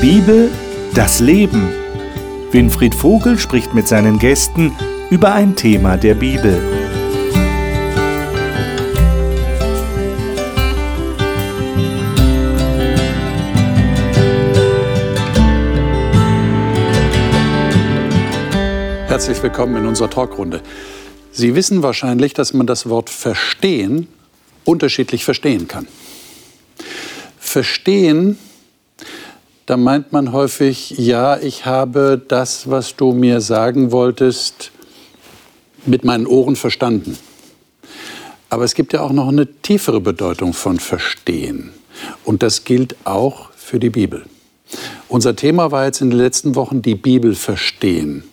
Bibel, das Leben. Winfried Vogel spricht mit seinen Gästen über ein Thema der Bibel. Herzlich willkommen in unserer Talkrunde. Sie wissen wahrscheinlich, dass man das Wort verstehen unterschiedlich verstehen kann. Verstehen, da meint man häufig, ja, ich habe das, was du mir sagen wolltest, mit meinen Ohren verstanden. Aber es gibt ja auch noch eine tiefere Bedeutung von Verstehen. Und das gilt auch für die Bibel. Unser Thema war jetzt in den letzten Wochen die Bibel verstehen.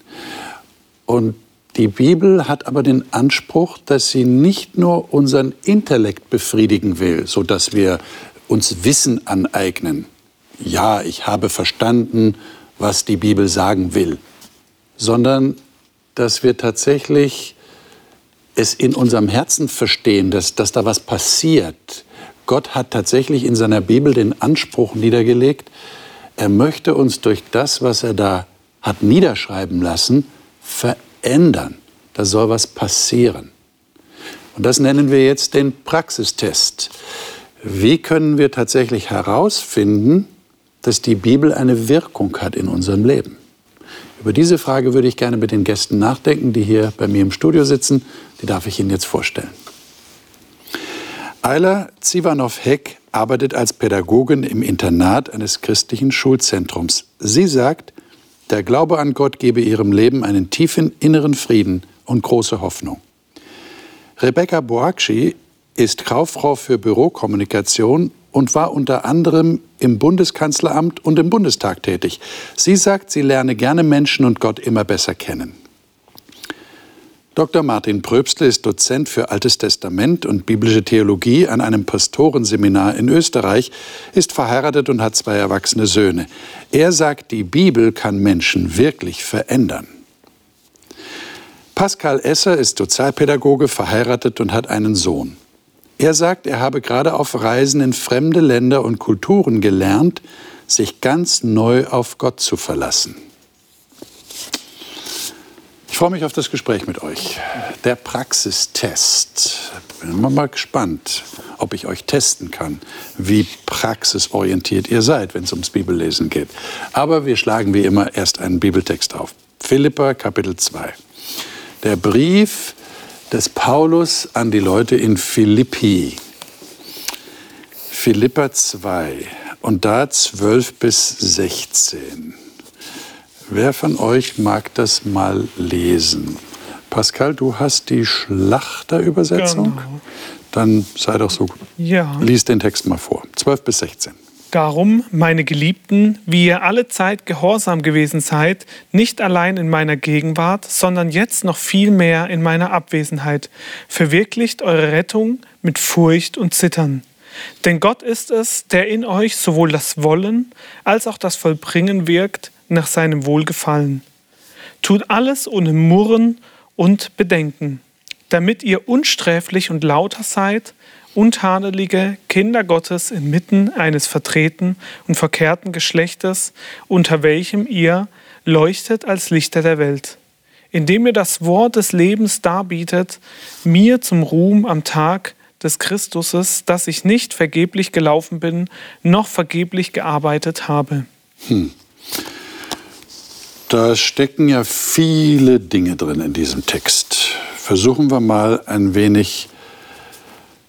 Und die Bibel hat aber den Anspruch, dass sie nicht nur unseren Intellekt befriedigen will, so dass wir uns Wissen aneignen. Ja, ich habe verstanden, was die Bibel sagen will, sondern dass wir tatsächlich es in unserem Herzen verstehen, dass, dass da was passiert. Gott hat tatsächlich in seiner Bibel den Anspruch niedergelegt, er möchte uns durch das, was er da hat niederschreiben lassen, verändern. Da soll was passieren. Und das nennen wir jetzt den Praxistest. Wie können wir tatsächlich herausfinden, dass die Bibel eine Wirkung hat in unserem Leben? Über diese Frage würde ich gerne mit den Gästen nachdenken, die hier bei mir im Studio sitzen. Die darf ich Ihnen jetzt vorstellen. Ayla Zivanov-Heck arbeitet als Pädagogin im Internat eines christlichen Schulzentrums. Sie sagt, der Glaube an Gott gebe ihrem Leben einen tiefen inneren Frieden und große Hoffnung. Rebecca Boakci ist Kauffrau für Bürokommunikation und war unter anderem im Bundeskanzleramt und im Bundestag tätig. Sie sagt, sie lerne gerne Menschen und Gott immer besser kennen. Dr. Martin Pröbstle ist Dozent für Altes Testament und biblische Theologie an einem Pastorenseminar in Österreich, ist verheiratet und hat zwei erwachsene Söhne. Er sagt, die Bibel kann Menschen wirklich verändern. Pascal Esser ist Sozialpädagoge, verheiratet und hat einen Sohn. Er sagt, er habe gerade auf Reisen in fremde Länder und Kulturen gelernt, sich ganz neu auf Gott zu verlassen. Ich freue mich auf das Gespräch mit euch. Der Praxistest. Bin mal gespannt, ob ich euch testen kann, wie praxisorientiert ihr seid, wenn es ums Bibellesen geht. Aber wir schlagen wie immer erst einen Bibeltext auf. Philippa Kapitel 2. Der Brief des Paulus an die Leute in Philippi. Philippa 2 und da 12 bis 16. Wer von euch mag das mal lesen? Pascal, du hast die Schlachterübersetzung? Genau. Dann sei doch so gut. Ja. Lies den Text mal vor. 12 bis 16. Darum, meine Geliebten, wie ihr alle Zeit gehorsam gewesen seid, nicht allein in meiner Gegenwart, sondern jetzt noch viel mehr in meiner Abwesenheit, verwirklicht eure Rettung mit Furcht und Zittern. Denn Gott ist es, der in euch sowohl das Wollen als auch das Vollbringen wirkt, nach seinem Wohlgefallen. Tut alles ohne Murren und Bedenken, damit ihr unsträflich und lauter seid, untadelige Kinder Gottes inmitten eines vertreten und verkehrten Geschlechtes, unter welchem ihr leuchtet als Lichter der Welt, indem ihr das Wort des Lebens darbietet, mir zum Ruhm am Tag des Christuses, dass ich nicht vergeblich gelaufen bin, noch vergeblich gearbeitet habe. Hm. Da stecken ja viele Dinge drin in diesem Text. Versuchen wir mal ein wenig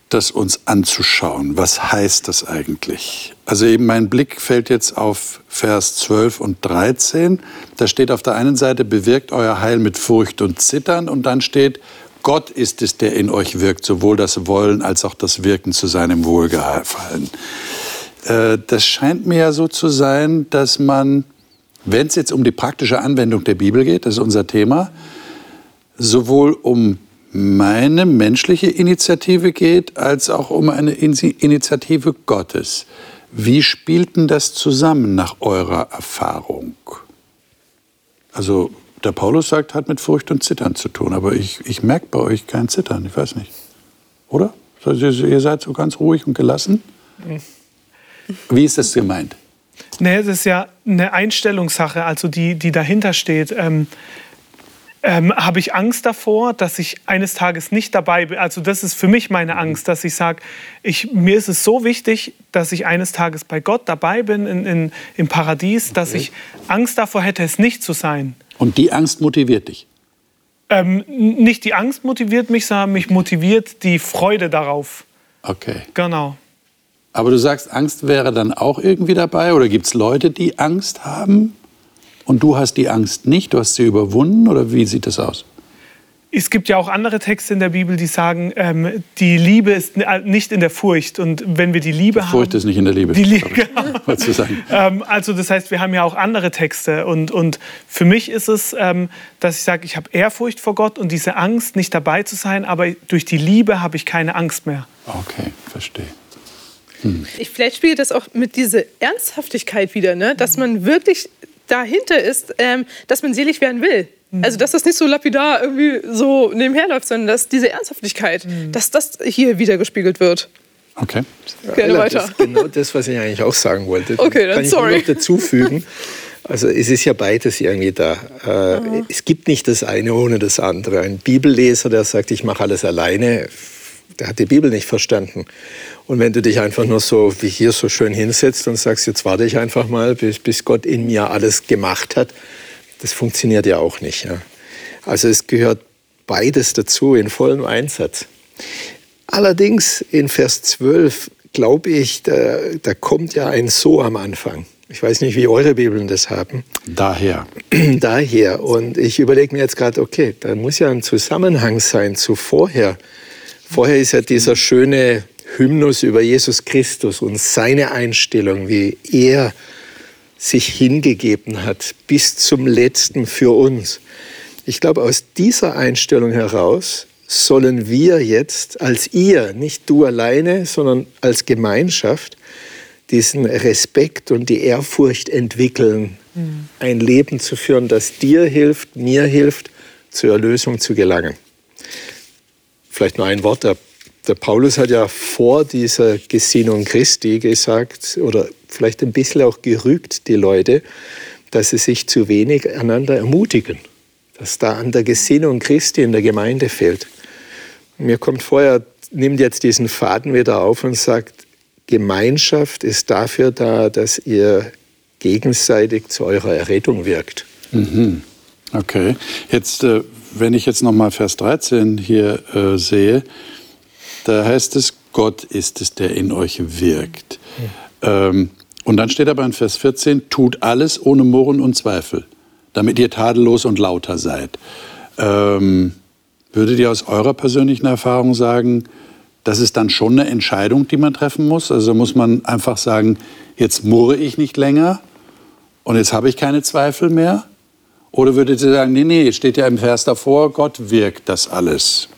das uns anzuschauen. Was heißt das eigentlich? Also eben mein Blick fällt jetzt auf Vers 12 und 13. Da steht auf der einen Seite, bewirkt euer Heil mit Furcht und Zittern und dann steht, Gott ist es, der in euch wirkt, sowohl das Wollen als auch das Wirken zu seinem Wohlgefallen. Äh, das scheint mir ja so zu sein, dass man wenn es jetzt um die praktische Anwendung der Bibel geht, das ist unser Thema, sowohl um meine menschliche Initiative geht, als auch um eine Initiative Gottes. Wie spielt denn das zusammen nach eurer Erfahrung? Also der Paulus sagt, hat mit Furcht und Zittern zu tun, aber ich, ich merke bei euch kein Zittern, ich weiß nicht. Oder? Ihr seid so ganz ruhig und gelassen? Wie ist das gemeint? Nee, das ist ja eine Einstellungssache, also die, die dahinter steht. Ähm, ähm, habe ich Angst davor, dass ich eines Tages nicht dabei bin. Also das ist für mich meine Angst, dass ich sage, ich, mir ist es so wichtig, dass ich eines Tages bei Gott dabei bin in, in, im Paradies, dass ich Angst davor hätte, es nicht zu sein. Und die Angst motiviert dich? Ähm, nicht die Angst motiviert mich, sondern mich motiviert die Freude darauf. Okay. Genau. Aber du sagst, Angst wäre dann auch irgendwie dabei? Oder gibt es Leute, die Angst haben? Und du hast die Angst nicht, du hast sie überwunden oder wie sieht das aus? Es gibt ja auch andere Texte in der Bibel, die sagen, ähm, die Liebe ist nicht in der Furcht. Und wenn wir die Liebe die haben. Furcht ist nicht in der Liebe. Die Liebe, genau. ähm, also, das heißt, wir haben ja auch andere Texte. Und, und für mich ist es, ähm, dass ich sage, ich habe Ehrfurcht vor Gott und diese Angst, nicht dabei zu sein, aber durch die Liebe habe ich keine Angst mehr. Okay, verstehe. Hm. Ich, vielleicht spielt das auch mit dieser Ernsthaftigkeit wieder, ne? dass man wirklich dahinter ist, ähm, dass man selig werden will. Mhm. Also, dass das nicht so lapidar irgendwie so nebenher läuft, sondern dass diese Ernsthaftigkeit, mhm. dass das hier wieder gespielt wird. Okay. Gerne ja, weiter. Das ist genau das, was ich eigentlich auch sagen wollte. Okay, dann kann sorry. ich noch dazu fügen. Also es ist ja beides irgendwie da. Äh, es gibt nicht das eine ohne das andere. Ein Bibelleser, der sagt, ich mache alles alleine, der hat die Bibel nicht verstanden. Und wenn du dich einfach nur so wie hier so schön hinsetzt und sagst, jetzt warte ich einfach mal, bis, bis Gott in mir alles gemacht hat, das funktioniert ja auch nicht. Ja. Also es gehört beides dazu in vollem Einsatz. Allerdings in Vers 12 glaube ich, da, da kommt ja ein So am Anfang. Ich weiß nicht, wie eure Bibeln das haben. Daher. Daher. Und ich überlege mir jetzt gerade, okay, da muss ja ein Zusammenhang sein zu vorher. Vorher ist ja dieser schöne Hymnus über Jesus Christus und seine Einstellung, wie er sich hingegeben hat bis zum letzten für uns. Ich glaube, aus dieser Einstellung heraus sollen wir jetzt als ihr, nicht du alleine, sondern als Gemeinschaft, diesen Respekt und die Ehrfurcht entwickeln, mhm. ein Leben zu führen, das dir hilft, mir hilft, zur Erlösung zu gelangen. Vielleicht nur ein Wort, der der Paulus hat ja vor dieser Gesinnung Christi gesagt, oder vielleicht ein bisschen auch gerügt, die Leute, dass sie sich zu wenig einander ermutigen, dass da an der Gesinnung Christi in der Gemeinde fehlt. Mir kommt vorher, nimmt jetzt diesen Faden wieder auf und sagt, Gemeinschaft ist dafür da, dass ihr gegenseitig zu eurer Errettung wirkt. Mhm. Okay, jetzt, äh, wenn ich jetzt nochmal Vers 13 hier äh, sehe, da heißt es, Gott ist es, der in euch wirkt. Ähm, und dann steht aber in Vers 14, tut alles ohne Murren und Zweifel, damit ihr tadellos und lauter seid. Ähm, würdet ihr aus eurer persönlichen Erfahrung sagen, das ist dann schon eine Entscheidung, die man treffen muss? Also muss man einfach sagen, jetzt murre ich nicht länger und jetzt habe ich keine Zweifel mehr? Oder würdet ihr sagen, nee, nee, steht ja im Vers davor, Gott wirkt das alles.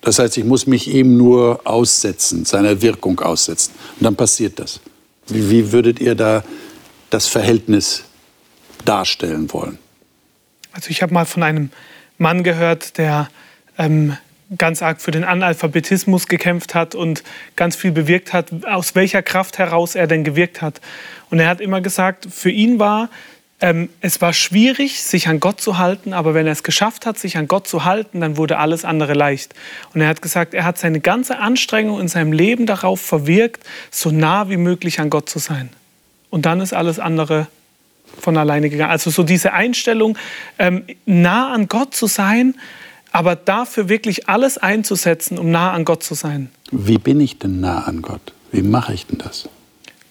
Das heißt, ich muss mich ihm nur aussetzen, seiner Wirkung aussetzen. Und dann passiert das. Wie, wie würdet ihr da das Verhältnis darstellen wollen? Also ich habe mal von einem Mann gehört, der ähm, ganz arg für den Analphabetismus gekämpft hat und ganz viel bewirkt hat, aus welcher Kraft heraus er denn gewirkt hat. Und er hat immer gesagt, für ihn war ähm, es war schwierig, sich an Gott zu halten, aber wenn er es geschafft hat, sich an Gott zu halten, dann wurde alles andere leicht. Und er hat gesagt, er hat seine ganze Anstrengung in seinem Leben darauf verwirkt, so nah wie möglich an Gott zu sein. Und dann ist alles andere von alleine gegangen. Also so diese Einstellung, ähm, nah an Gott zu sein, aber dafür wirklich alles einzusetzen, um nah an Gott zu sein. Wie bin ich denn nah an Gott? Wie mache ich denn das?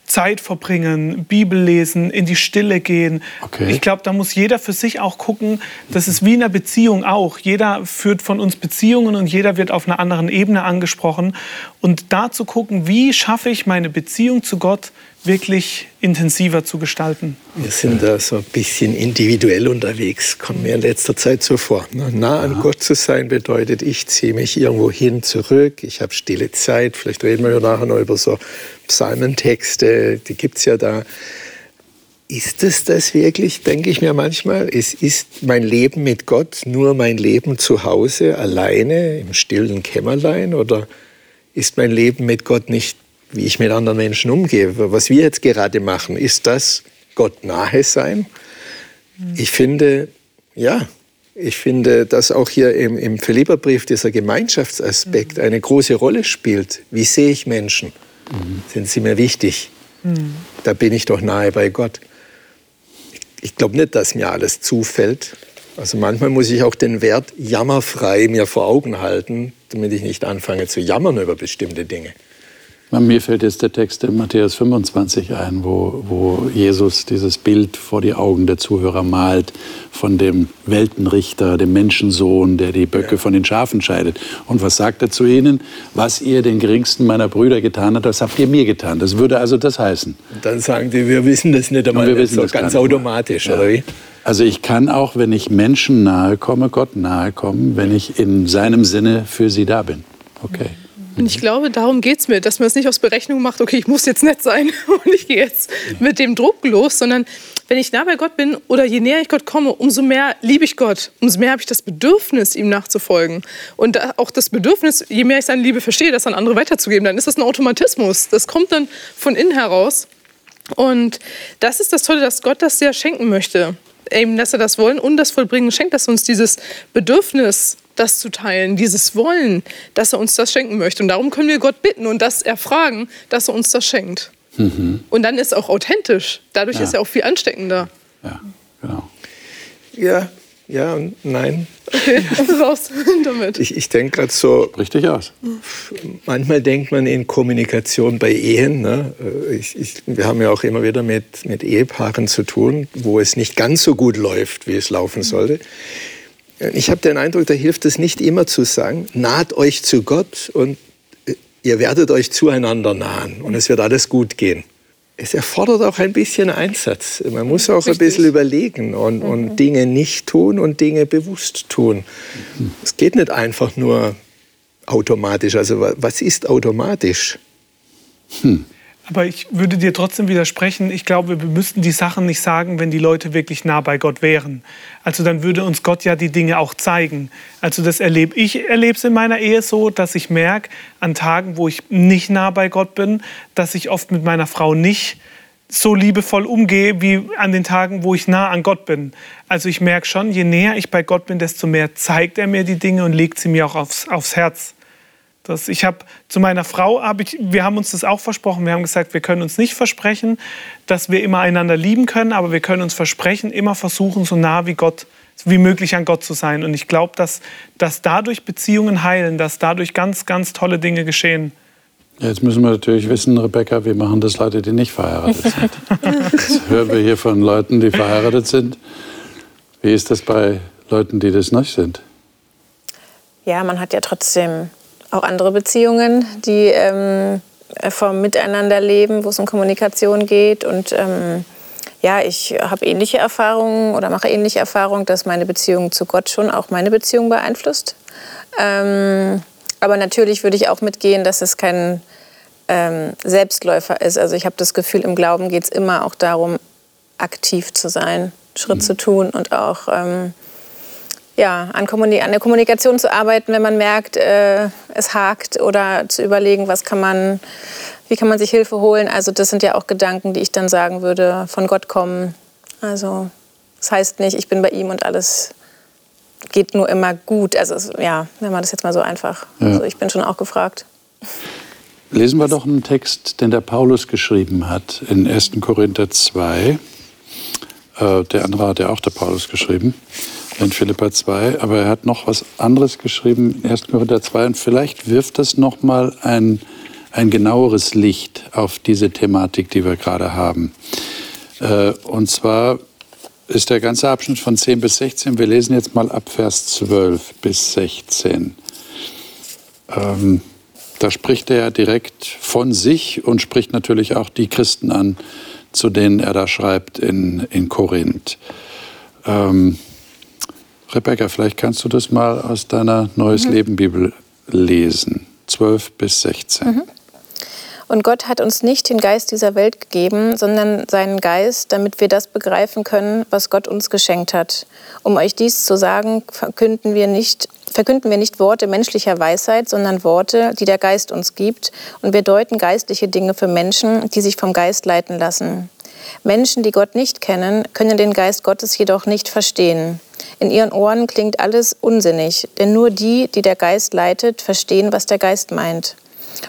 Zeit verbringen, Bibel lesen, in die Stille gehen. Okay. Ich glaube, da muss jeder für sich auch gucken. Das ist wie in einer Beziehung auch. Jeder führt von uns Beziehungen und jeder wird auf einer anderen Ebene angesprochen. Und da zu gucken, wie schaffe ich meine Beziehung zu Gott wirklich intensiver zu gestalten. Wir sind da so ein bisschen individuell unterwegs, kommt mir in letzter Zeit so vor. Nah an ja. Gott zu sein bedeutet, ich ziehe mich irgendwo hin zurück, ich habe stille Zeit, vielleicht reden wir ja nachher noch über so Psalmentexte, die gibt es ja da. Ist es das wirklich, denke ich mir manchmal? Es ist mein Leben mit Gott nur mein Leben zu Hause, alleine, im stillen Kämmerlein? Oder ist mein Leben mit Gott nicht wie ich mit anderen Menschen umgehe. Was wir jetzt gerade machen, ist das Gott nahe sein? Ich finde, ja, ich finde, dass auch hier im, im Philipperbrief dieser Gemeinschaftsaspekt eine große Rolle spielt. Wie sehe ich Menschen? Mhm. Sind sie mir wichtig? Da bin ich doch nahe bei Gott. Ich, ich glaube nicht, dass mir alles zufällt. Also manchmal muss ich auch den Wert jammerfrei mir vor Augen halten, damit ich nicht anfange zu jammern über bestimmte Dinge. Mir fällt jetzt der Text in Matthäus 25 ein, wo, wo Jesus dieses Bild vor die Augen der Zuhörer malt von dem Weltenrichter, dem Menschensohn, der die Böcke von den Schafen scheidet. Und was sagt er zu ihnen? Was ihr den geringsten meiner Brüder getan habt, das habt ihr mir getan. Das würde also das heißen. Und dann sagen die, wir wissen das nicht einmal wir wissen so ganz automatisch, ja. oder wie? Also ich kann auch, wenn ich Menschen nahe komme, Gott nahe kommen, wenn ich in seinem Sinne für sie da bin. Okay. Und ich glaube, darum geht es mir, dass man es nicht aus Berechnung macht, okay, ich muss jetzt nett sein und ich gehe jetzt mit dem Druck los, sondern wenn ich nah bei Gott bin oder je näher ich Gott komme, umso mehr liebe ich Gott, umso mehr habe ich das Bedürfnis, ihm nachzufolgen. Und auch das Bedürfnis, je mehr ich seine Liebe verstehe, das an andere weiterzugeben, dann ist das ein Automatismus. Das kommt dann von innen heraus. Und das ist das Tolle, dass Gott das sehr schenken möchte. Eben, dass er das Wollen und das Vollbringen schenkt, dass uns dieses Bedürfnis das zu teilen, dieses Wollen, dass er uns das schenken möchte. Und darum können wir Gott bitten und das erfragen, dass er uns das schenkt. Mhm. Und dann ist es auch authentisch. Dadurch ja. ist er auch viel ansteckender. Ja, genau. Ja, ja und nein. Okay, raus damit. Ich, ich denke gerade so. Richtig aus. Manchmal denkt man in Kommunikation bei Ehen. Ne? Ich, ich, wir haben ja auch immer wieder mit, mit Ehepaaren zu tun, wo es nicht ganz so gut läuft, wie es laufen sollte. Ich habe den Eindruck, da hilft es nicht immer zu sagen, naht euch zu Gott und äh, ihr werdet euch zueinander nahen und es wird alles gut gehen. Es erfordert auch ein bisschen Einsatz. Man muss auch Richtig. ein bisschen überlegen und, mhm. und, Dinge nicht tun und Dinge bewusst tun. Es geht nicht einfach nur automatisch. Also was ist automatisch? Hm. Aber ich würde dir trotzdem widersprechen. Ich glaube, wir müssten die Sachen nicht sagen, wenn die Leute wirklich nah bei Gott wären. Also dann würde uns Gott ja die Dinge auch zeigen. Also das erlebe ich erlebe es in meiner Ehe so, dass ich merke an Tagen, wo ich nicht nah bei Gott bin, dass ich oft mit meiner Frau nicht so liebevoll umgehe wie an den Tagen, wo ich nah an Gott bin. Also ich merke schon, je näher ich bei Gott bin, desto mehr zeigt er mir die Dinge und legt sie mir auch aufs, aufs Herz. Das, ich habe zu meiner Frau, hab ich, wir haben uns das auch versprochen. Wir haben gesagt, wir können uns nicht versprechen, dass wir immer einander lieben können, aber wir können uns versprechen, immer versuchen, so nah wie Gott wie möglich an Gott zu sein. Und ich glaube, dass, dass dadurch Beziehungen heilen, dass dadurch ganz, ganz tolle Dinge geschehen. Jetzt müssen wir natürlich wissen, Rebecca, wie machen das Leute, die nicht verheiratet sind? Das hören wir hier von Leuten, die verheiratet sind. Wie ist das bei Leuten, die das nicht sind? Ja, man hat ja trotzdem auch andere Beziehungen, die ähm, vom Miteinanderleben, wo es um Kommunikation geht. Und ähm, ja, ich habe ähnliche Erfahrungen oder mache ähnliche Erfahrungen, dass meine Beziehung zu Gott schon auch meine Beziehung beeinflusst. Ähm, aber natürlich würde ich auch mitgehen, dass es kein ähm, Selbstläufer ist. Also ich habe das Gefühl, im Glauben geht es immer auch darum, aktiv zu sein, Schritt mhm. zu tun und auch ähm, ja, an, Kommunik an, der Kommunikation zu arbeiten, wenn man merkt, äh, es hakt oder zu überlegen, was kann man, wie kann man sich Hilfe holen. Also das sind ja auch Gedanken, die ich dann sagen würde, von Gott kommen. Also das heißt nicht, ich bin bei ihm und alles geht nur immer gut. Also ja, wenn man das jetzt mal so einfach. Ja. Also ich bin schon auch gefragt. Lesen wir doch einen Text, den der Paulus geschrieben hat in 1. Korinther 2. Äh, der andere hat ja auch der Paulus geschrieben in Philippa 2, aber er hat noch was anderes geschrieben in 1. Korinther 2 und vielleicht wirft das noch mal ein, ein genaueres Licht auf diese Thematik, die wir gerade haben. Äh, und zwar ist der ganze Abschnitt von 10 bis 16, wir lesen jetzt mal ab Vers 12 bis 16. Ähm, da spricht er direkt von sich und spricht natürlich auch die Christen an, zu denen er da schreibt in, in Korinth. Ähm, Rebecca, vielleicht kannst du das mal aus deiner Neues mhm. Leben Bibel lesen, 12 bis 16. Mhm. Und Gott hat uns nicht den Geist dieser Welt gegeben, sondern seinen Geist, damit wir das begreifen können, was Gott uns geschenkt hat. Um euch dies zu sagen, verkünden wir nicht, verkünden wir nicht Worte menschlicher Weisheit, sondern Worte, die der Geist uns gibt. Und wir deuten geistliche Dinge für Menschen, die sich vom Geist leiten lassen. Menschen, die Gott nicht kennen, können den Geist Gottes jedoch nicht verstehen. In ihren Ohren klingt alles unsinnig, denn nur die, die der Geist leitet, verstehen, was der Geist meint.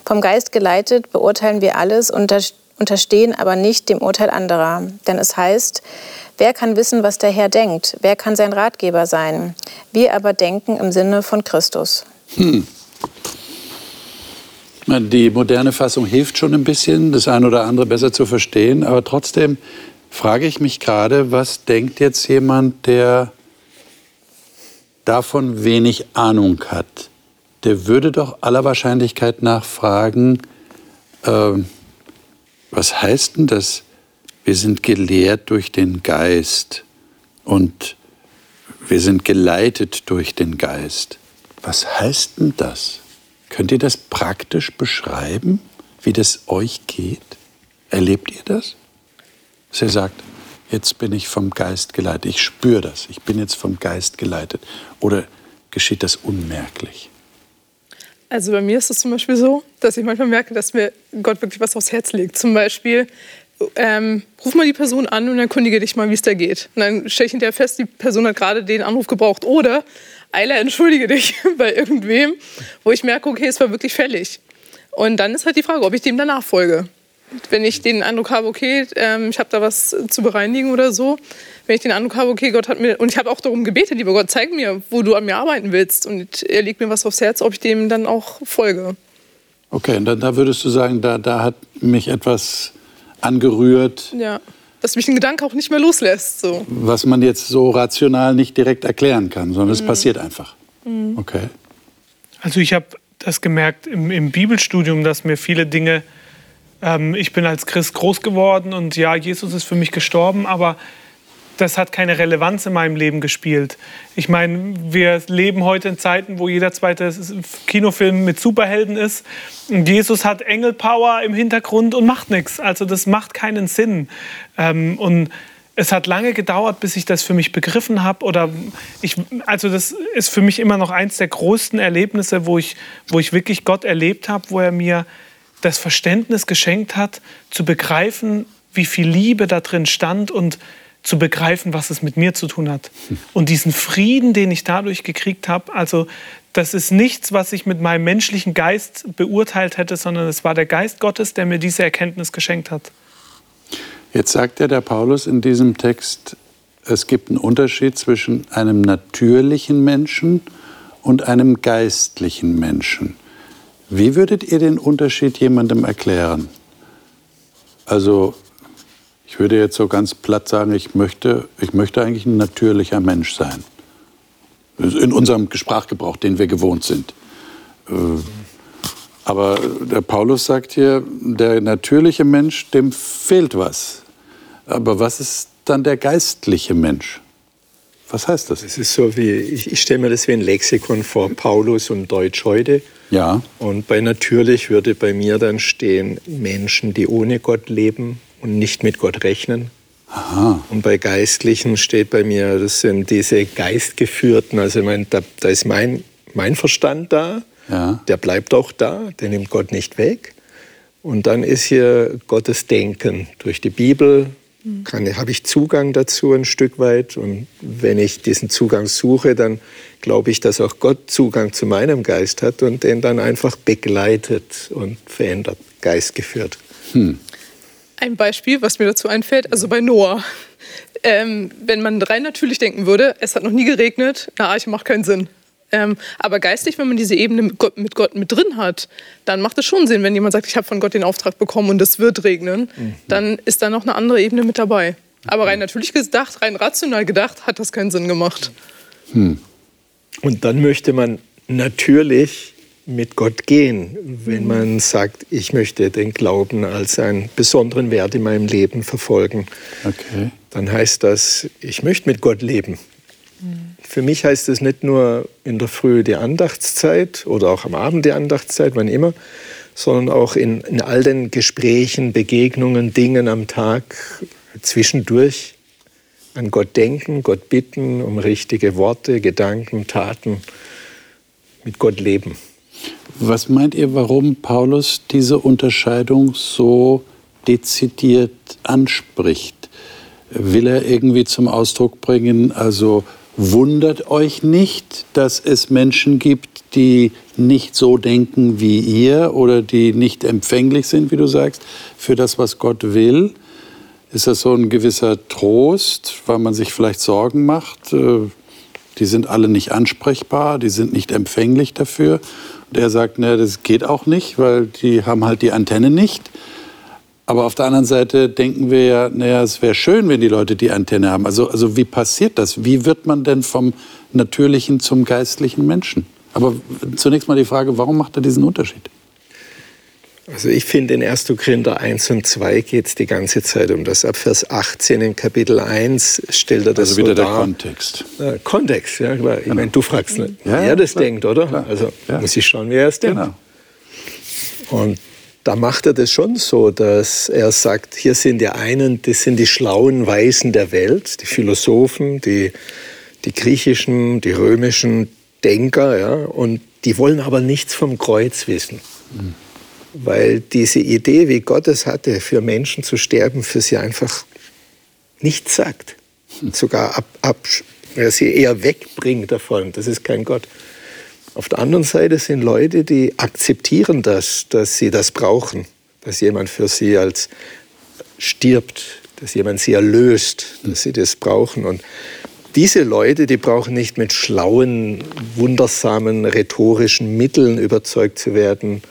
Vom Geist geleitet beurteilen wir alles, unterstehen aber nicht dem Urteil anderer. Denn es heißt, wer kann wissen, was der Herr denkt? Wer kann sein Ratgeber sein? Wir aber denken im Sinne von Christus. Hm. Die moderne Fassung hilft schon ein bisschen, das eine oder andere besser zu verstehen. Aber trotzdem frage ich mich gerade, was denkt jetzt jemand, der davon wenig Ahnung hat? Der würde doch aller Wahrscheinlichkeit nach fragen, äh, was heißt denn das? Wir sind gelehrt durch den Geist und wir sind geleitet durch den Geist. Was heißt denn das? Könnt ihr das praktisch beschreiben, wie das euch geht? Erlebt ihr das? Dass ihr sagt, jetzt bin ich vom Geist geleitet, ich spüre das, ich bin jetzt vom Geist geleitet. Oder geschieht das unmerklich? Also bei mir ist es zum Beispiel so, dass ich manchmal merke, dass mir Gott wirklich was aufs Herz legt. Zum Beispiel, ähm, ruf mal die Person an und erkundige dich mal, wie es da geht. Und dann stelle ich hinterher fest, die Person hat gerade den Anruf gebraucht. Oder Eile, entschuldige dich bei irgendwem, wo ich merke, okay, es war wirklich fällig. Und dann ist halt die Frage, ob ich dem danach folge. Wenn ich den Eindruck habe, okay, ähm, ich habe da was zu bereinigen oder so, wenn ich den Eindruck habe, okay, Gott hat mir, und ich habe auch darum gebetet, lieber Gott, zeig mir, wo du an mir arbeiten willst. Und er legt mir was aufs Herz, ob ich dem dann auch folge. Okay, und dann, da würdest du sagen, da, da hat mich etwas angerührt. Ja dass mich ein Gedanke auch nicht mehr loslässt. So. Was man jetzt so rational nicht direkt erklären kann, sondern es mhm. passiert einfach. Mhm. Okay. Also ich habe das gemerkt im, im, Bibelstudium, dass mir viele Dinge, ähm, ich bin als Christ groß geworden und ja, Jesus ist für mich gestorben, aber das hat keine Relevanz in meinem Leben gespielt. Ich meine, wir leben heute in Zeiten, wo jeder zweite Kinofilm mit Superhelden ist. Und Jesus hat Engelpower im Hintergrund und macht nichts. Also das macht keinen Sinn. Ähm, und es hat lange gedauert, bis ich das für mich begriffen habe. Oder ich, also das ist für mich immer noch eins der größten Erlebnisse, wo ich, wo ich wirklich Gott erlebt habe, wo er mir das Verständnis geschenkt hat, zu begreifen, wie viel Liebe da drin stand und zu begreifen, was es mit mir zu tun hat. Und diesen Frieden, den ich dadurch gekriegt habe, also das ist nichts, was ich mit meinem menschlichen Geist beurteilt hätte, sondern es war der Geist Gottes, der mir diese Erkenntnis geschenkt hat. Jetzt sagt ja der Paulus in diesem Text, es gibt einen Unterschied zwischen einem natürlichen Menschen und einem geistlichen Menschen. Wie würdet ihr den Unterschied jemandem erklären? Also ich würde jetzt so ganz platt sagen, ich möchte, ich möchte eigentlich ein natürlicher Mensch sein. In unserem Sprachgebrauch, den wir gewohnt sind. Äh, aber der Paulus sagt hier, der natürliche Mensch, dem fehlt was. Aber was ist dann der geistliche Mensch? Was heißt das? Es ist so wie, ich, ich stelle mir das wie ein Lexikon vor, Paulus und Deutsch heute. Ja. Und bei natürlich würde bei mir dann stehen Menschen, die ohne Gott leben, und nicht mit Gott rechnen. Aha. Und bei Geistlichen steht bei mir, das sind diese Geistgeführten. Also ich meine, da, da ist mein, mein Verstand da, ja. der bleibt auch da, der nimmt Gott nicht weg. Und dann ist hier Gottes Denken durch die Bibel. habe ich Zugang dazu ein Stück weit. Und wenn ich diesen Zugang suche, dann glaube ich, dass auch Gott Zugang zu meinem Geist hat und den dann einfach begleitet und verändert, geistgeführt. Hm. Ein Beispiel, was mir dazu einfällt, also bei Noah. Ähm, wenn man rein natürlich denken würde, es hat noch nie geregnet, eine Arche macht keinen Sinn. Ähm, aber geistig, wenn man diese Ebene mit Gott, mit Gott, mit drin hat, dann macht es schon Sinn, wenn jemand sagt, ich habe von Gott den Auftrag bekommen und es wird regnen, mhm. dann ist da noch eine andere Ebene mit dabei. Aber rein natürlich gedacht, rein rational gedacht, hat das keinen Sinn gemacht. Hm. Und dann möchte man natürlich mit Gott gehen, wenn mhm. man sagt, ich möchte den Glauben als einen besonderen Wert in meinem Leben verfolgen. Okay. Dann heißt das, ich möchte mit Gott leben. Mhm. Für mich heißt das nicht nur in der Früh die Andachtszeit oder auch am Abend die Andachtszeit, wann immer, sondern auch in, in all den Gesprächen, Begegnungen, Dingen am Tag zwischendurch an Gott denken, Gott bitten um richtige Worte, Gedanken, Taten mit Gott leben. Was meint ihr, warum Paulus diese Unterscheidung so dezidiert anspricht? Will er irgendwie zum Ausdruck bringen, also wundert euch nicht, dass es Menschen gibt, die nicht so denken wie ihr oder die nicht empfänglich sind, wie du sagst, für das, was Gott will? Ist das so ein gewisser Trost, weil man sich vielleicht Sorgen macht? Äh, die sind alle nicht ansprechbar, die sind nicht empfänglich dafür. Und er sagt, ne, das geht auch nicht, weil die haben halt die Antenne nicht. Aber auf der anderen Seite denken wir ja, naja, es wäre schön, wenn die Leute die Antenne haben. Also, also wie passiert das? Wie wird man denn vom natürlichen zum geistlichen Menschen? Aber zunächst mal die Frage, warum macht er diesen Unterschied? Also ich finde, in 1. Korinther 1 und 2 geht es die ganze Zeit um das. Ab Vers 18 im Kapitel 1 stellt er das also wieder so der dar. Kontext. Äh, Kontext, ja. Ich Genau. meine, du fragst nicht, Ja, wie ja, er das klar, denkt, oder? klar. Also Ja. muss ich schauen, wie er es denkt. Genau. Und da macht er das schon so, dass er sagt, hier sind die einen, das sind die schlauen Weisen der Welt, die Philosophen, die, die griechischen, die römischen Denker, ja, und die wollen aber nichts vom Kreuz wissen. Weil diese Idee, wie Gott es hatte, für Menschen zu sterben, für sie einfach nichts sagt. Sogar ab, ab, sie eher wegbringt davon. Das ist kein Gott. Auf der anderen Seite sind Leute, die akzeptieren das, dass sie das brauchen, dass jemand für sie als stirbt, dass jemand sie erlöst, dass sie das brauchen. Und diese Leute, die brauchen nicht mit schlauen, wundersamen, rhetorischen Mitteln überzeugt zu werden.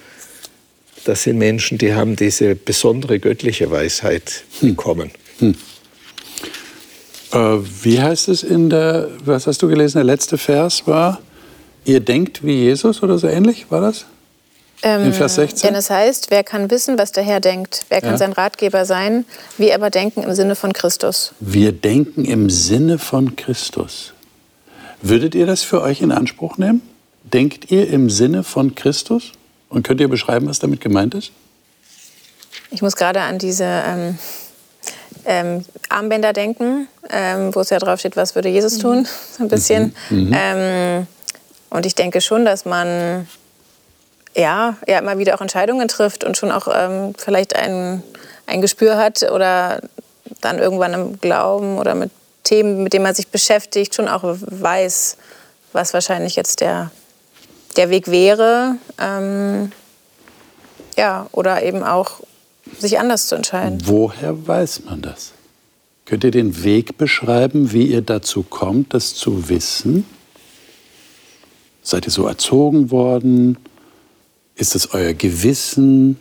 Das sind Menschen, die haben diese besondere göttliche Weisheit bekommen. Äh, wie heißt es in der, was hast du gelesen, der letzte Vers war, ihr denkt wie Jesus oder so ähnlich, war das? In Vers 16? Denn es heißt, wer kann wissen, was der Herr denkt? Wer kann Ja. sein Ratgeber sein? Wir aber denken im Sinne von Christus. Wir denken im Sinne von Christus. Würdet ihr das für euch in Anspruch nehmen? Denkt ihr im Sinne von Christus? Und könnt ihr beschreiben, was damit gemeint ist? Ich muss gerade an diese ähm, ähm, Armbänder denken, ähm, wo es ja drauf steht, was würde Jesus tun, so ein bisschen. Ähm, und ich denke schon, dass man ja, ja immer wieder auch Entscheidungen trifft und schon auch ähm, vielleicht ein, ein Gespür hat oder dann irgendwann im Glauben oder mit Themen, mit denen man sich beschäftigt, schon auch weiß, was wahrscheinlich jetzt der, der Weg wäre. Ähm, ja, oder eben auch sich anders zu entscheiden. Woher weiß man das? Könnt ihr den Weg beschreiben, wie ihr dazu kommt, das zu wissen? Seid ihr so erzogen worden? Ist es euer Gewissen?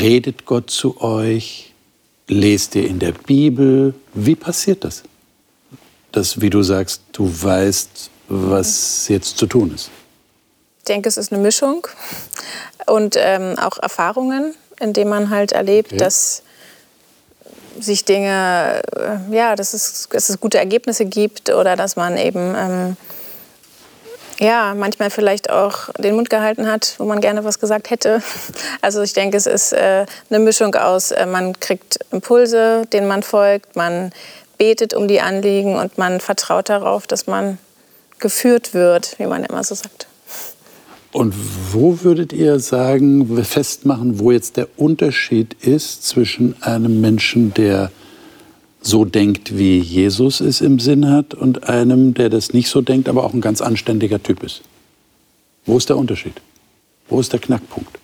Redet Gott zu euch? Lest ihr in der Bibel? Wie passiert das? Dass, wie du sagst, du weißt, was jetzt zu tun ist. Ich denke, es ist eine Mischung und ähm, auch Erfahrungen, indem man halt erlebt, Okay. dass sich Dinge, äh, ja, dass es, dass es gute Ergebnisse gibt oder dass man eben ähm, ja, manchmal vielleicht auch den Mund gehalten hat, wo man gerne was gesagt hätte. Also ich denke, es ist äh, eine Mischung aus, äh, man kriegt Impulse, denen man folgt, man betet um die Anliegen und man vertraut darauf, dass man geführt wird, wie man immer so sagt. Und wo würdet ihr sagen, festmachen, wo jetzt der Unterschied ist zwischen einem Menschen, der so denkt, wie Jesus es im Sinn hat, und einem, der das nicht so denkt, aber auch ein ganz anständiger Typ ist? Wo ist der Unterschied? Wo ist der Knackpunkt?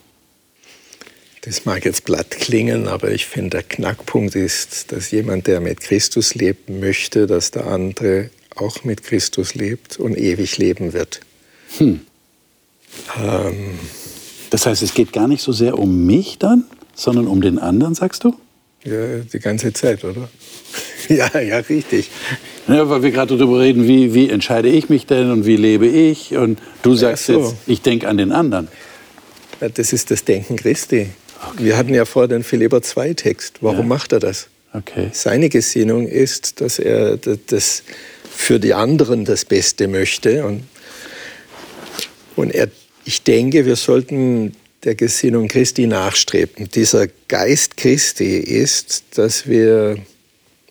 Das mag jetzt platt klingen, aber ich finde, der Knackpunkt ist, dass jemand, der mit Christus leben möchte, dass der andere auch mit Christus lebt und ewig leben wird. Ähm, Das heißt, es geht gar nicht so sehr um mich dann, sondern um den anderen, sagst du? ja, die ganze Zeit, oder? ja, ja, richtig. Ja, weil wir gerade darüber reden, wie, wie entscheide ich mich denn und wie lebe ich? Und du sagst so. jetzt, ich denke an den anderen. Ja, Das ist das Denken Christi. Wir hatten ja vor den Philipper 2-Text. Warum Ja. macht er das? Okay. Seine Gesinnung ist, dass er das für die anderen das Beste möchte. Und, und er, ich denke, wir sollten der Gesinnung Christi nachstreben. Dieser Geist Christi ist, dass wir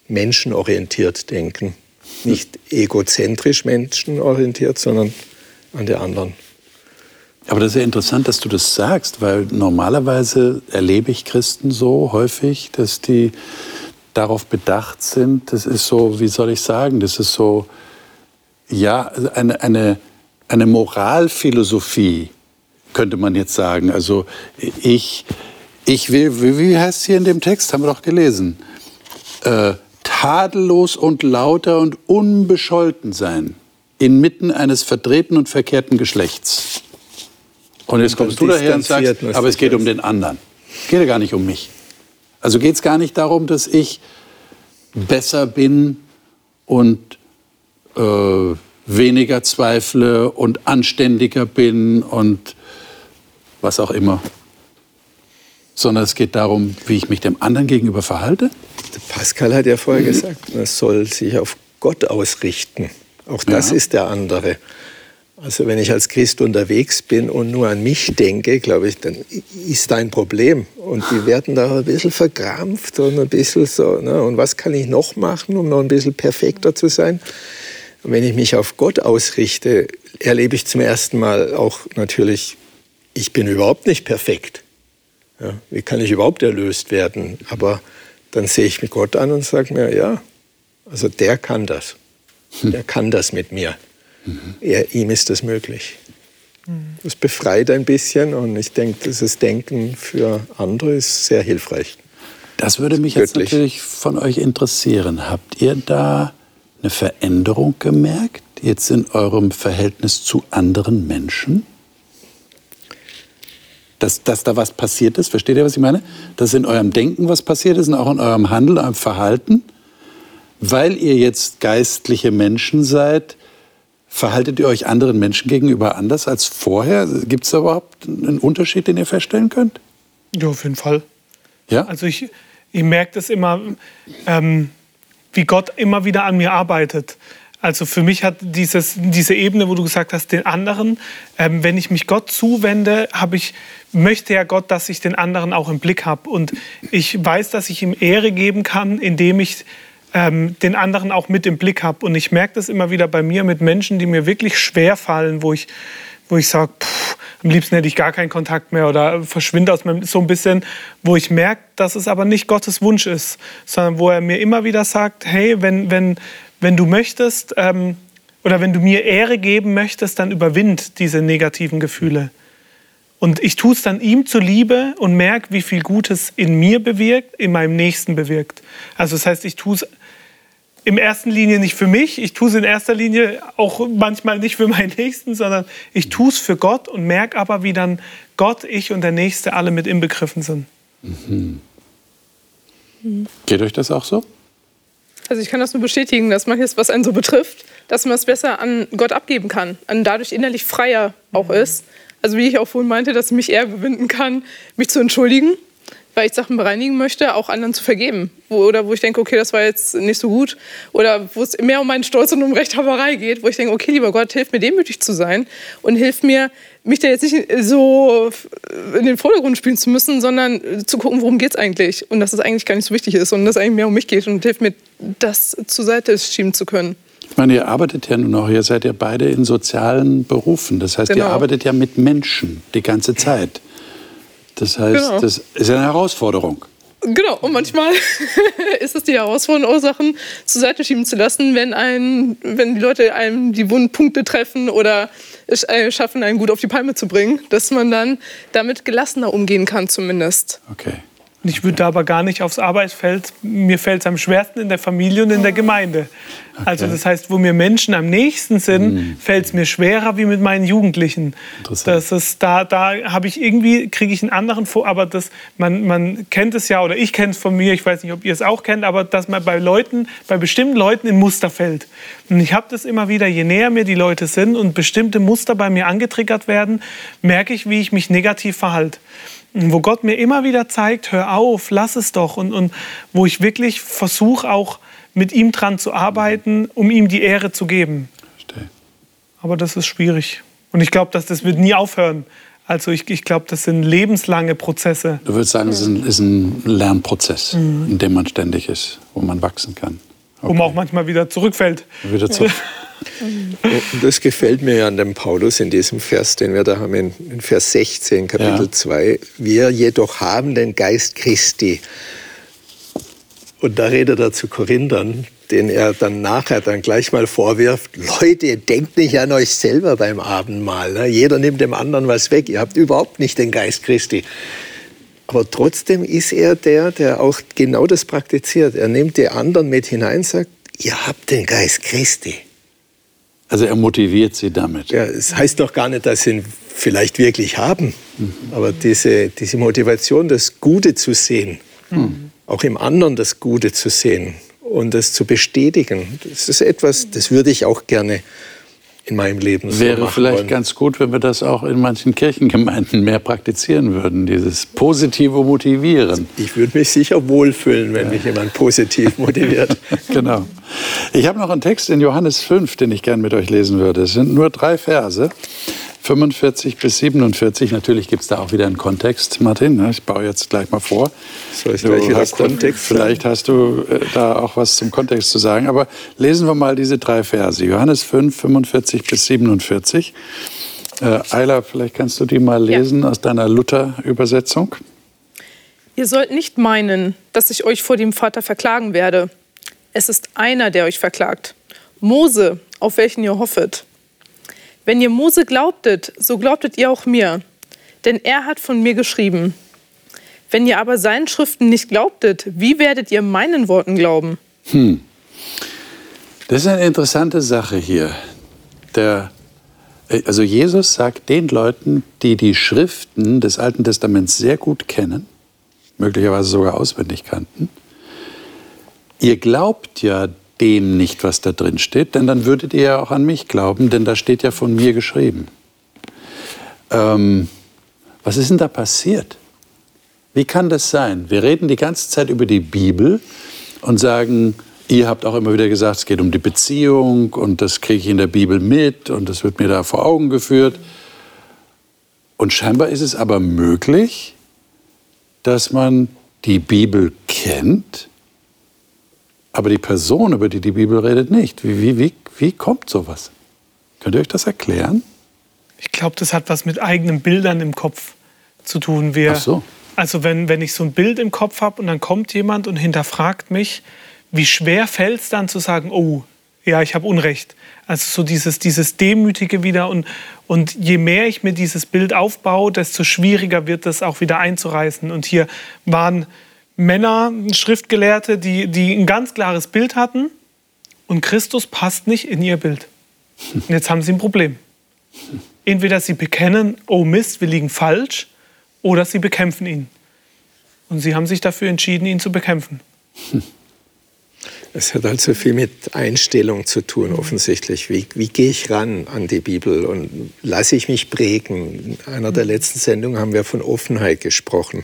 menschenorientiert denken. Nicht egozentrisch menschenorientiert, sondern an die anderen. Aber das ist ja interessant, dass du das sagst, weil normalerweise erlebe ich Christen so häufig, dass die darauf bedacht sind. Das ist so, wie soll ich sagen, das ist so, ja, eine, eine, eine Moralphilosophie, könnte man jetzt sagen. Also ich, ich will, wie heißt es hier in dem Text, haben wir doch gelesen, äh, tadellos und lauter und unbescholten sein, inmitten eines verdrehten und verkehrten Geschlechts. Und jetzt kommst du daher und sagst, aber es geht um den anderen. Es geht ja gar nicht um mich. Also geht es gar nicht darum, dass ich besser bin und äh, weniger zweifle und anständiger bin und was auch immer. Sondern es geht darum, wie ich mich dem anderen gegenüber verhalte. Pascal hat ja vorher mhm. gesagt, man soll sich auf Gott ausrichten. Auch das ja. ist der andere. Also wenn ich als Christ unterwegs bin und nur an mich denke, glaube ich, dann ist da ein Problem. Und die werden da ein bisschen verkrampft und ein bisschen so, ne? und was kann ich noch machen, um noch ein bisschen perfekter zu sein? Und wenn ich mich auf Gott ausrichte, erlebe ich zum ersten Mal auch natürlich, ich bin überhaupt nicht perfekt. Ja, wie kann ich überhaupt erlöst werden? Aber dann sehe ich mich Gott an und sage mir, ja, also der kann das. Der kann das mit mir. Mhm. Er, ihm ist das möglich. Mhm. Das befreit ein bisschen und ich denke, dieses Denken für andere ist sehr hilfreich. Das würde mich jetzt natürlich von euch interessieren. Habt ihr da eine Veränderung gemerkt, jetzt in eurem Verhältnis zu anderen Menschen? Dass, dass da was passiert ist, versteht ihr, was ich meine? Dass in eurem Denken was passiert ist und auch in eurem Handeln, eurem Verhalten, weil ihr jetzt geistliche Menschen seid, Verhaltet ihr euch anderen Menschen gegenüber anders als vorher? Gibt es da überhaupt einen Unterschied, den ihr feststellen könnt? Ja, auf jeden Fall. Ja? Also ich, ich merke das immer, ähm, wie Gott immer wieder an mir arbeitet. Also für mich hat dieses, diese Ebene, wo du gesagt hast, den anderen, ähm, wenn ich mich Gott zuwende, habe ich, möchte ja Gott, dass ich den anderen auch im Blick habe. Und ich weiß, dass ich ihm Ehre geben kann, indem ich ähm, den anderen auch mit im Blick habe. Und ich merke das immer wieder bei mir mit Menschen, die mir wirklich schwer fallen, wo ich, wo ich sage, am liebsten hätte ich gar keinen Kontakt mehr oder verschwinde aus meinem, so ein bisschen, wo ich merke, dass es aber nicht Gottes Wunsch ist, sondern wo er mir immer wieder sagt, hey, wenn, wenn, wenn du möchtest ähm, oder wenn du mir Ehre geben möchtest, dann überwind diese negativen Gefühle. Und ich tue es dann ihm zuliebe und merke, wie viel Gutes in mir bewirkt, in meinem Nächsten bewirkt. Also das heißt, ich tue es in erster Linie nicht für mich, ich tue es in erster Linie auch manchmal nicht für meinen Nächsten, sondern ich tue es für Gott und merke aber, wie dann Gott, ich und der Nächste alle mit inbegriffen sind. Mhm. Geht euch das auch so? Also ich kann das nur bestätigen, dass manches, was einen so betrifft, dass man es besser an Gott abgeben kann und dadurch innerlich freier auch mhm. ist. Also wie ich auch vorhin meinte, dass ich mich eher überwinden kann, mich zu entschuldigen weil ich Sachen bereinigen möchte, auch anderen zu vergeben. Wo, oder wo ich denke, okay, das war jetzt nicht so gut. Oder wo es mehr um meinen Stolz und um Rechthaberei geht, wo ich denke, okay, lieber Gott, hilf mir demütig zu sein und hilf mir, mich da jetzt nicht so in den Vordergrund spielen zu müssen, sondern zu gucken, worum geht es eigentlich. Und dass es eigentlich gar nicht so wichtig ist und dass es eigentlich mehr um mich geht und hilf mir, das zur Seite schieben zu können. Ich meine, ihr arbeitet ja nun auch, ihr seid ja beide in sozialen Berufen. Das heißt, genau. ihr arbeitet ja mit Menschen die ganze Zeit. Das heißt, genau. das ist eine Herausforderung. Genau, und manchmal ist es die Herausforderung, Ursachen zur Seite schieben zu lassen, wenn, ein, wenn die Leute einem die Wundpunkte treffen oder es äh, schaffen, einen gut auf die Palme zu bringen, dass man dann damit gelassener umgehen kann zumindest. Okay. Ich würde aber gar nicht aufs Arbeitsfeld. Mir fällt es am schwersten in der Familie und in der Gemeinde. Okay. Also das heißt, wo mir Menschen am nächsten sind, mhm. fällt es mir schwerer wie mit meinen Jugendlichen. Das ist da, da habe ich irgendwie kriege ich einen anderen vor. Aber das, man, man kennt es ja oder ich kenne es von mir. Ich weiß nicht, ob ihr es auch kennt, aber dass man bei Leuten, bei bestimmten Leuten in Muster fällt. Und ich habe das immer wieder. Je näher mir die Leute sind und bestimmte Muster bei mir angetriggert werden, merke ich, wie ich mich negativ verhalte wo Gott mir immer wieder zeigt, hör auf, lass es doch. Und, und wo ich wirklich versuche, auch mit ihm dran zu arbeiten, um ihm die Ehre zu geben. Verstehe. Aber das ist schwierig. Und ich glaube, dass das wird nie aufhören. Also ich, ich glaube, das sind lebenslange Prozesse. Du würdest sagen, es ist ein, ist ein Lernprozess, mhm. in dem man ständig ist, wo man wachsen kann. Okay. Wo man auch manchmal wieder zurückfällt. Wieder zurück. Und das gefällt mir ja an dem Paulus in diesem Vers, den wir da haben, in, Vers 16, Kapitel ja. 2. Wir jedoch haben den Geist Christi. Und da redet er zu Korinthern, den er dann nachher dann gleich mal vorwirft, Leute, denkt nicht an euch selber beim Abendmahl. Ne? Jeder nimmt dem anderen was weg. Ihr habt überhaupt nicht den Geist Christi. Aber trotzdem ist er der, der auch genau das praktiziert. Er nimmt die anderen mit hinein, sagt, ihr habt den Geist Christi. Also er motiviert sie damit. Ja, es heißt doch gar nicht, dass sie ihn vielleicht wirklich haben. Mhm. Aber diese, diese Motivation, das Gute zu sehen, mhm. auch im anderen das Gute zu sehen und das zu bestätigen, das ist etwas, das würde ich auch gerne in meinem Leben so Wäre vielleicht wollen. ganz gut, wenn wir das auch in manchen Kirchengemeinden mehr praktizieren würden, dieses positive Motivieren. Ich würde mich sicher wohlfühlen, wenn ja. mich jemand positiv motiviert. genau. Ich habe noch einen Text in Johannes 5, den ich gerne mit euch lesen würde. Es sind nur drei Verse. 45 bis 47. Natürlich gibt es da auch wieder einen Kontext, Martin. Ne? Ich baue jetzt gleich mal vor. Soll ich gleich wieder Kontext Vielleicht hast du äh, da auch was zum Kontext zu sagen. Aber lesen wir mal diese drei Verse. Johannes 5, 45 bis 47. Äh, Ayla, vielleicht kannst du die mal lesen ja. aus deiner Luther-Übersetzung. Ihr sollt nicht meinen, dass ich euch vor dem Vater verklagen werde. Es ist einer, der euch verklagt. Mose, auf welchen ihr hoffet. Wenn ihr Mose glaubtet, so glaubtet ihr auch mir, denn er hat von mir geschrieben. Wenn ihr aber seinen Schriften nicht glaubtet, wie werdet ihr meinen Worten glauben? Hm. Das ist eine interessante Sache hier. Der, also Jesus sagt den Leuten, die die Schriften des Alten Testaments sehr gut kennen, möglicherweise sogar auswendig kannten, ihr glaubt ja dem nicht, was da drin steht, denn dann würdet ihr ja auch an mich glauben, denn da steht ja von mir geschrieben. Ähm, was ist denn da passiert? Wie kann das sein? Wir reden die ganze Zeit über die Bibel und sagen, ihr habt auch immer wieder gesagt, es geht um die Beziehung und das kriege ich in der Bibel mit und das wird mir da vor Augen geführt. Und scheinbar ist es aber möglich, dass man die Bibel kennt aber die Person, über die die Bibel redet, nicht. Wie, wie, wie, wie kommt sowas? Könnt ihr euch das erklären? Ich glaube, das hat was mit eigenen Bildern im Kopf zu tun. Wir, Ach so. Also wenn, wenn ich so ein Bild im Kopf habe und dann kommt jemand und hinterfragt mich, wie schwer fällt es dann zu sagen, oh, ja, ich habe Unrecht. Also so dieses, dieses Demütige wieder. Und, und je mehr ich mir dieses Bild aufbaue, desto schwieriger wird es auch wieder einzureißen. Und hier waren Männer, Schriftgelehrte, die, die ein ganz klares Bild hatten und Christus passt nicht in ihr Bild. Und jetzt haben sie ein Problem. Entweder sie bekennen, oh Mist, wir liegen falsch, oder sie bekämpfen ihn. Und sie haben sich dafür entschieden, ihn zu bekämpfen. Es hat also viel mit Einstellung zu tun, offensichtlich. Wie, wie gehe ich ran an die Bibel und lasse ich mich prägen? In einer der letzten Sendungen haben wir von Offenheit gesprochen.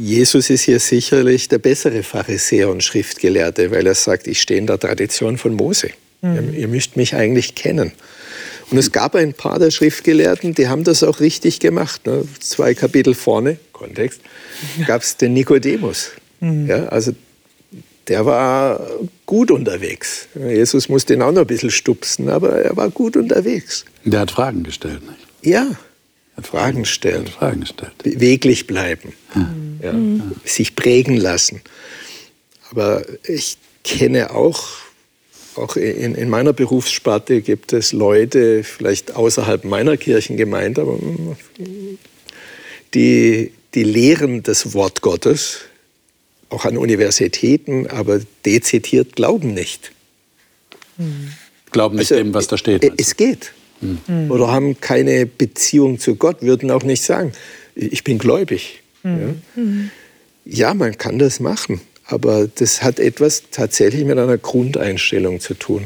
Jesus ist hier sicherlich der bessere Pharisäer und Schriftgelehrte, weil er sagt, ich stehe in der Tradition von Mose. Mhm. Ihr, ihr müsst mich eigentlich kennen. Und es gab ein paar der Schriftgelehrten, die haben das auch richtig gemacht. Ne? Zwei Kapitel vorne, Kontext, gab es den Nikodemus. Mhm. Ja, also der war gut unterwegs. Jesus musste ihn auch noch ein bisschen stupsen, aber er war gut unterwegs. Der hat Fragen gestellt. Nicht? Ja, Fragen stellen. Fragen stellt. Beweglich bleiben. Mhm. Ja. Mhm. Sich prägen lassen. Aber ich kenne auch, auch in, in, meiner Berufssparte gibt es Leute, vielleicht außerhalb meiner Kirchengemeinde, aber die, die lehren das Wort Gottes, auch an Universitäten, aber dezidiert glauben nicht. Glauben nicht also, dem, was da steht. Es geht mhm. oder haben keine Beziehung zu Gott, würden auch nicht sagen, ich bin gläubig. Mhm. Ja? ja, man kann das machen, aber das hat etwas tatsächlich mit einer Grundeinstellung zu tun.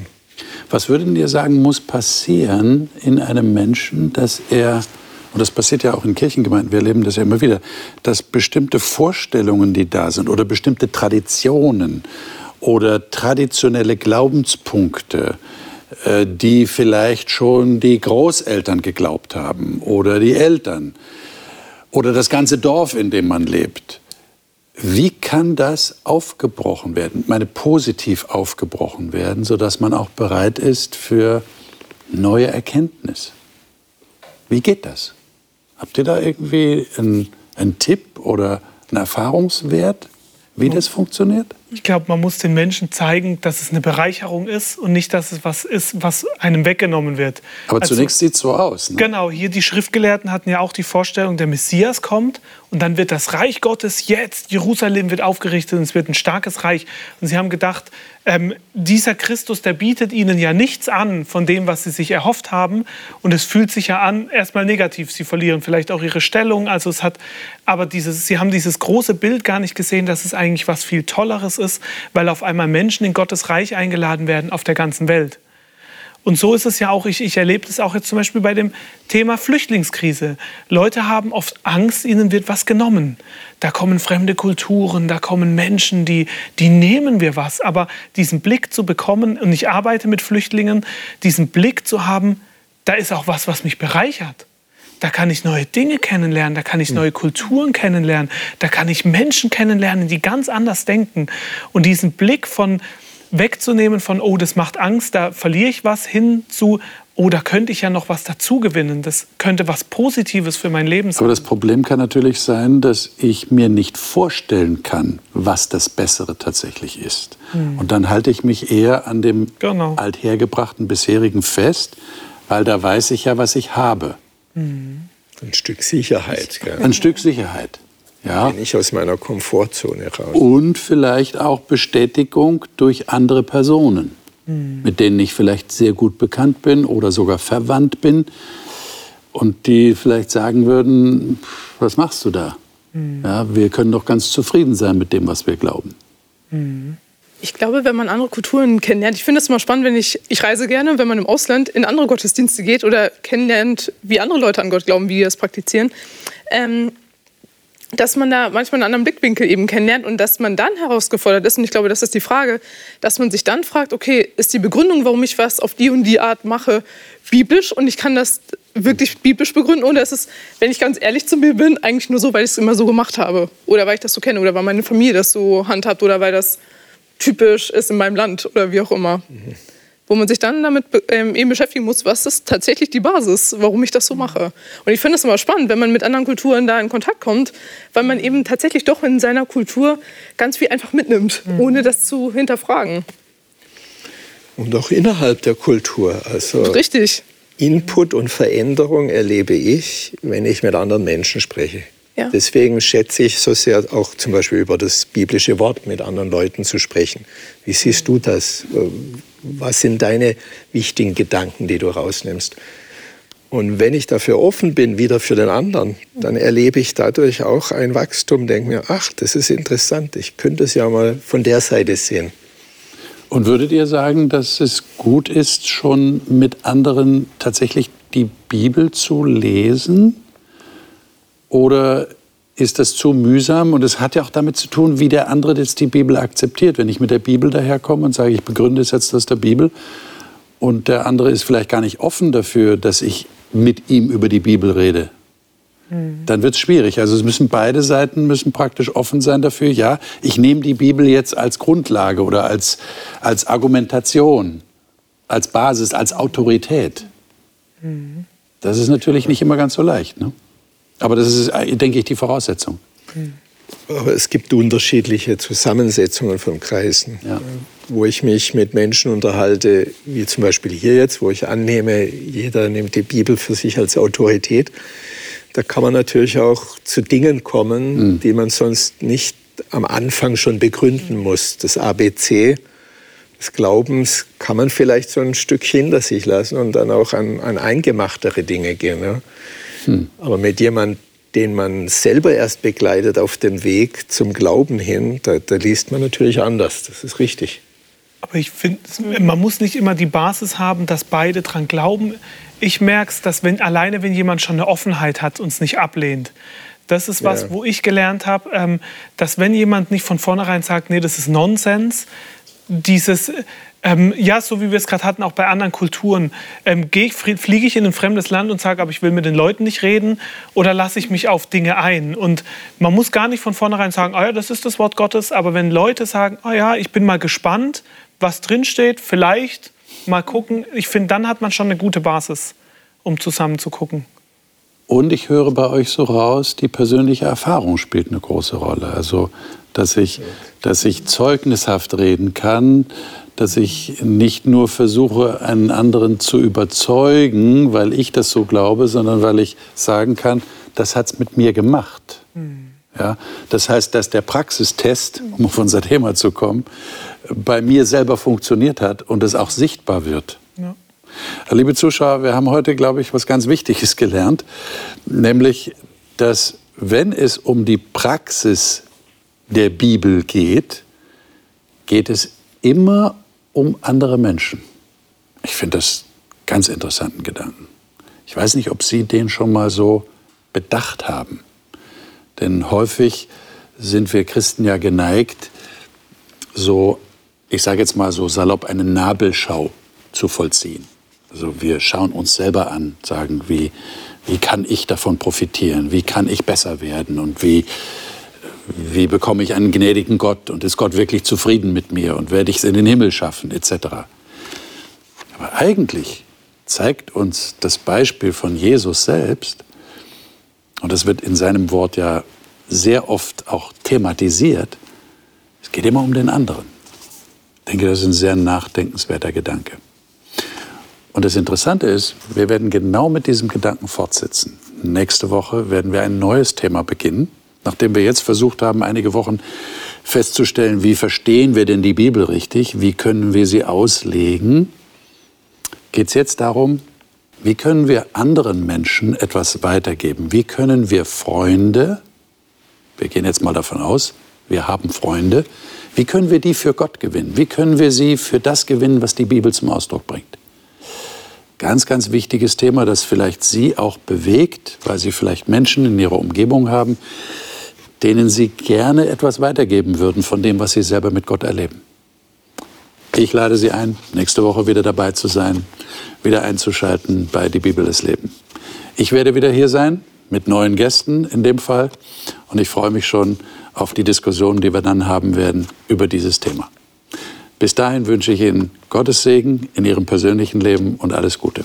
Was würden ihr sagen, muss passieren in einem Menschen, dass er, und das passiert ja auch in Kirchengemeinden, wir erleben das ja immer wieder, dass bestimmte Vorstellungen, die da sind, oder bestimmte Traditionen oder traditionelle Glaubenspunkte, äh, die vielleicht schon die Großeltern geglaubt haben oder die Eltern oder das ganze Dorf, in dem man lebt, Wie kann das aufgebrochen werden, meine positiv aufgebrochen werden, sodass man auch bereit ist für neue Erkenntnis? Wie geht das? Habt ihr da irgendwie einen, einen Tipp oder einen Erfahrungswert, wie das funktioniert? Ich glaube, man muss den Menschen zeigen, dass es eine Bereicherung ist und nicht, dass es was ist, was einem weggenommen wird. Aber also, zunächst sieht es so aus. Ne? Genau, hier die Schriftgelehrten hatten ja auch die Vorstellung, der Messias kommt und dann wird das Reich Gottes jetzt, Jerusalem wird aufgerichtet und es wird ein starkes Reich. Und sie haben gedacht, ähm, dieser Christus, der bietet ihnen ja nichts an von dem, was sie sich erhofft haben. Und es fühlt sich ja an, erstmal negativ. Sie verlieren vielleicht auch ihre Stellung. Also es hat, aber dieses, sie haben dieses große Bild gar nicht gesehen, dass es eigentlich was viel Tolleres ist, weil auf einmal Menschen in Gottes Reich eingeladen werden auf der ganzen Welt. Und so ist es ja auch, ich, ich erlebe das auch jetzt zum Beispiel bei dem Thema Flüchtlingskrise. Leute haben oft Angst, ihnen wird was genommen. Da kommen fremde Kulturen, da kommen Menschen, die, die nehmen wir was. Aber diesen Blick zu bekommen, und ich arbeite mit Flüchtlingen, diesen Blick zu haben, da ist auch was, was mich bereichert. Da kann ich neue Dinge kennenlernen, da kann ich neue Kulturen kennenlernen, da kann ich Menschen kennenlernen, die ganz anders denken. Und diesen Blick von, wegzunehmen von, oh, das macht Angst, da verliere ich was, hin zu, oh, da könnte ich ja noch was dazu gewinnen. Das könnte was Positives für mein Leben sein. Aber das Problem kann natürlich sein, dass ich mir nicht vorstellen kann, was das Bessere tatsächlich ist. Hm. Und dann halte ich mich eher an dem genau. althergebrachten bisherigen fest, weil da weiß ich ja, was ich habe. Hm. Ein Stück Sicherheit. Gell? Ein Stück Sicherheit. Ja. Bin ich aus meiner Komfortzone raus. Und vielleicht auch Bestätigung durch andere Personen, mhm. mit denen ich vielleicht sehr gut bekannt bin oder sogar verwandt bin und die vielleicht sagen würden, was machst du da? Mhm. Ja, wir können doch ganz zufrieden sein mit dem, was wir glauben. Mhm. Ich glaube, wenn man andere Kulturen kennenlernt, ich finde es immer spannend, wenn ich, ich reise gerne, wenn man im Ausland in andere Gottesdienste geht oder kennenlernt, wie andere Leute an Gott glauben, wie die das praktizieren. Ähm, dass man da manchmal einen anderen Blickwinkel eben kennenlernt und dass man dann herausgefordert ist, und ich glaube, das ist die Frage, dass man sich dann fragt, okay, ist die Begründung, warum ich was auf die und die Art mache, biblisch und ich kann das wirklich biblisch begründen oder ist es, wenn ich ganz ehrlich zu mir bin, eigentlich nur so, weil ich es immer so gemacht habe oder weil ich das so kenne oder weil meine Familie das so handhabt oder weil das typisch ist in meinem Land oder wie auch immer. Mhm wo man sich dann damit ähm, eben beschäftigen muss, was ist tatsächlich die Basis, warum ich das so mache. Und ich finde es immer spannend, wenn man mit anderen Kulturen da in Kontakt kommt, weil man eben tatsächlich doch in seiner Kultur ganz viel einfach mitnimmt, mhm. ohne das zu hinterfragen. Und auch innerhalb der Kultur. Also Richtig. Input und Veränderung erlebe ich, wenn ich mit anderen Menschen spreche. Ja. Deswegen schätze ich so sehr auch zum Beispiel über das biblische Wort mit anderen Leuten zu sprechen. Wie siehst du das? Was sind deine wichtigen Gedanken, die du rausnimmst? Und wenn ich dafür offen bin, wieder für den anderen, dann erlebe ich dadurch auch ein Wachstum, denke mir, ach, das ist interessant, ich könnte es ja mal von der Seite sehen. Und würdet ihr sagen, dass es gut ist, schon mit anderen tatsächlich die Bibel zu lesen? Oder ist das zu mühsam? Und es hat ja auch damit zu tun, wie der andere jetzt die Bibel akzeptiert. Wenn ich mit der Bibel daherkomme und sage, ich begründe es jetzt aus der Bibel und der andere ist vielleicht gar nicht offen dafür, dass ich mit ihm über die Bibel rede, mhm. dann wird es schwierig. Also es müssen beide Seiten müssen praktisch offen sein dafür. Ja, ich nehme die Bibel jetzt als Grundlage oder als, als Argumentation, als Basis, als Autorität. Mhm. Das ist natürlich nicht immer ganz so leicht. Ne? Aber das ist, äh, denke ich, die Voraussetzung. Aber es gibt unterschiedliche Zusammensetzungen von Kreisen, ja. wo ich mich mit Menschen unterhalte, wie zum Beispiel hier jetzt, wo ich annehme, jeder nimmt die Bibel für sich als Autorität. Da kann man natürlich auch zu Dingen kommen, mhm. die man sonst nicht am Anfang schon begründen muss. Das ABC des Glaubens kann man vielleicht so ein Stück hinter sich lassen und dann auch an, an eingemachtere Dinge gehen. Ja. Hm. Aber mit jemandem, den man selber erst begleitet auf dem Weg zum Glauben hin, da, da liest man natürlich anders. Das ist richtig. Aber ich finde, man muss nicht immer die Basis haben, dass beide dran glauben. Ich merke es, dass wenn, alleine wenn jemand schon eine Offenheit hat und es nicht ablehnt, das ist was, ja. wo ich gelernt habe, ähm, dass wenn jemand nicht von vornherein sagt, nee, das ist Nonsens, dieses, Ähm, ja, so wie wir es gerade hatten, auch bei anderen Kulturen. Ähm, Fliege ich in ein fremdes Land und sage, aber ich will mit den Leuten nicht reden oder lasse ich mich auf Dinge ein? Und man muss gar nicht von vornherein sagen, oh ja, das ist das Wort Gottes, aber wenn Leute sagen, oh ja, ich bin mal gespannt, was drinsteht, vielleicht mal gucken, ich finde, dann hat man schon eine gute Basis, um zusammen zu gucken. Und ich höre bei euch so raus, die persönliche Erfahrung spielt eine große Rolle. Also, dass ich, dass ich zeugnishaft reden kann, dass ich nicht nur versuche, einen anderen zu überzeugen, weil ich das so glaube, sondern weil ich sagen kann, das hat es mit mir gemacht. Mhm. Ja, das heißt, dass der Praxistest, um auf unser Thema zu kommen, bei mir selber funktioniert hat und es auch sichtbar wird. Ja. Liebe Zuschauer, wir haben heute, glaube ich, was ganz Wichtiges gelernt, nämlich, dass wenn es um die Praxis der Bibel geht, geht es immer um andere Menschen. Ich finde das ganz interessanten Gedanken. Ich weiß nicht, ob Sie den schon mal so bedacht haben. Denn häufig sind wir Christen ja geneigt, so, ich sage jetzt mal so salopp, eine Nabelschau zu vollziehen. Also wir schauen uns selber an, sagen, wie, wie kann ich davon profitieren, wie kann ich besser werden und wie, wie bekomme ich einen gnädigen Gott und ist Gott wirklich zufrieden mit mir und werde ich es in den Himmel schaffen, etc. Aber eigentlich zeigt uns das Beispiel von Jesus selbst, und das wird in seinem Wort ja sehr oft auch thematisiert, es geht immer um den anderen. Ich denke, das ist ein sehr nachdenkenswerter Gedanke. Und das Interessante ist, wir werden genau mit diesem Gedanken fortsetzen. Nächste Woche werden wir ein neues Thema beginnen, nachdem wir jetzt versucht haben, einige Wochen festzustellen, wie verstehen wir denn die Bibel richtig, wie können wir sie auslegen, geht es jetzt darum, wie können wir anderen Menschen etwas weitergeben? Wie können wir Freunde, wir gehen jetzt mal davon aus, wir haben Freunde, wie können wir die für Gott gewinnen? Wie können wir sie für das gewinnen, was die Bibel zum Ausdruck bringt? Ganz, ganz wichtiges Thema, das vielleicht Sie auch bewegt, weil Sie vielleicht Menschen in Ihrer Umgebung haben, denen Sie gerne etwas weitergeben würden von dem, was Sie selber mit Gott erleben. Ich lade Sie ein, nächste Woche wieder dabei zu sein, wieder einzuschalten bei Die Bibel ist Leben. Ich werde wieder hier sein, mit neuen Gästen in dem Fall. Und ich freue mich schon auf die Diskussion, die wir dann haben werden über dieses Thema. Bis dahin wünsche ich Ihnen Gottes Segen in Ihrem persönlichen Leben und alles Gute.